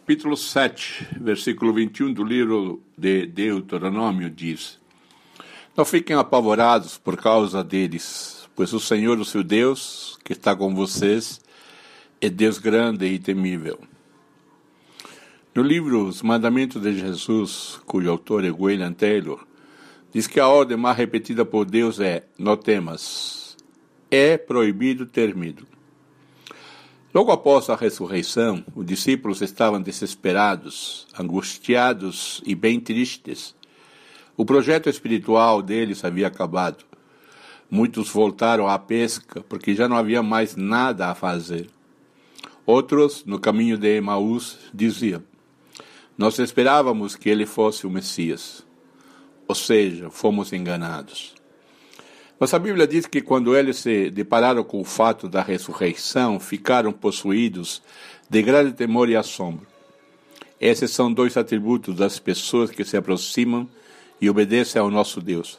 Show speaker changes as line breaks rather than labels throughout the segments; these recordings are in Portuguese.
Capítulo 7, versículo 21 do livro de Deuteronômio diz: Não fiquem apavorados por causa deles, pois o Senhor, o seu Deus, que está com vocês, é Deus grande e temível. No livro Os Mandamentos de Jesus, cujo autor é William Taylor, diz que a ordem mais repetida por Deus é: não temas. É proibido ter medo. Logo após a ressurreição, os discípulos estavam desesperados, angustiados e bem tristes. O projeto espiritual deles havia acabado. Muitos voltaram à pesca porque já não havia mais nada a fazer. Outros, no caminho de Emaús, diziam: Nós esperávamos que ele fosse o Messias. Ou seja, fomos enganados. Mas a Bíblia diz que quando eles se depararam com o fato da ressurreição, ficaram possuídos de grande temor e assombro. Esses são dois atributos das pessoas que se aproximam e obedecem ao nosso Deus.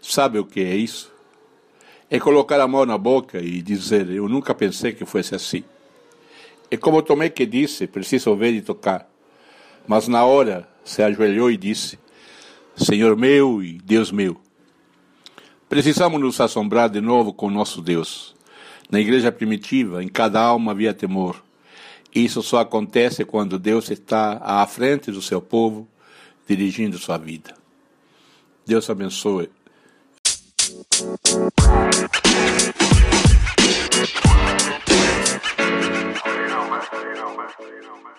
Sabe o que é isso? É colocar a mão na boca e dizer: Eu nunca pensei que fosse assim. É como Tomé que disse: Preciso ver e tocar. Mas na hora se ajoelhou e disse: Senhor meu e Deus meu. Precisamos nos assombrar de novo com nosso Deus. Na igreja primitiva, em cada alma havia temor. Isso só acontece quando Deus está à frente do seu povo, dirigindo sua vida. Deus abençoe. Know, man. You know, man.